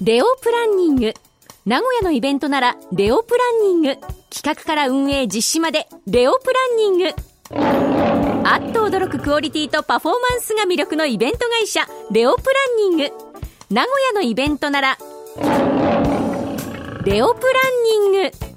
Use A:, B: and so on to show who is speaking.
A: レオプランニング。名古屋のイベントなら、レオプランニング。企画から運営実施まで、レオプランニング。あっと驚くクオリティとパフォーマンスが魅力のイベント会社、レオプランニング。名古屋のイベントなら、レオプランニング。